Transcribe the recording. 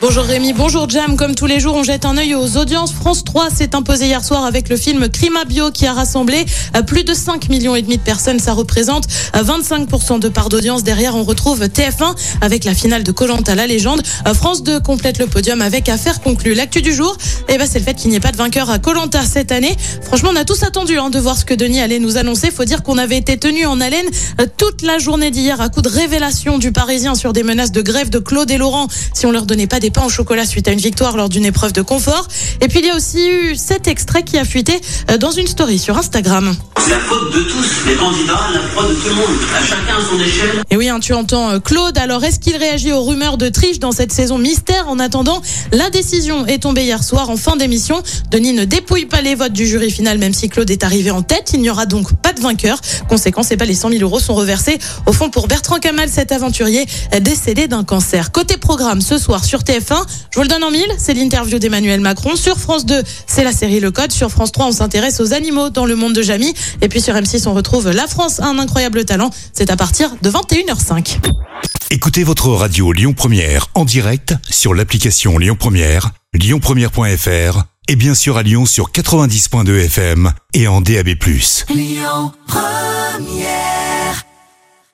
Bonjour Rémi, bonjour Jam. Comme tous les jours, on jette un œil aux audiences. France 3 s'est imposé hier soir avec le film Crima Bio qui a rassemblé euh, plus de 5 millions et demi de personnes. Ça représente euh, 25% de part d'audience. Derrière, on retrouve TF1 avec la finale de Colanta la légende. Euh, France 2 complète le podium avec affaire conclue. L'actu du jour, eh ben, c'est le fait qu'il n'y ait pas de vainqueur à Colanta cette année. Franchement, on a tous attendu hein, de voir ce que Denis allait nous annoncer. Faut dire qu'on avait été tenu en haleine euh, toute la journée d'hier à coup de révélation du Parisien sur des menaces de grève de Claude et Laurent si on leur donnait pas des pains au chocolat suite à une victoire lors d'une épreuve de confort. Et puis il y a aussi eu cet extrait qui a fuité euh, dans une story sur Instagram. C'est la faute de tous, les candidats, la faute de tout le monde, à chacun son échelle. Et oui, hein, tu entends euh, Claude. Alors, est-ce qu'il réagit aux rumeurs de triche dans cette saison mystère En attendant, la décision est tombée hier soir en fin d'émission. Denis ne dépouille pas les votes du jury final, même si Claude est arrivé en tête. Il n'y aura donc pas de vainqueur. Conséquence, et pas les 100 000 euros sont reversés au fond pour Bertrand Kamal, cet aventurier décédé d'un cancer. Côté programme, ce soir sur TF1, je vous le donne en mille, c'est l'interview d'Emmanuel Macron. Sur France 2, c'est la série Le Code. Sur France 3, on s'intéresse aux animaux dans le monde de Jamie. Et puis sur M6, on retrouve La France a un incroyable talent. C'est à partir de 21h05. Écoutez votre radio Lyon Première en direct sur l'application Lyon Première, lyonpremière.fr et bien sûr à Lyon sur 90.2 FM et en DAB+.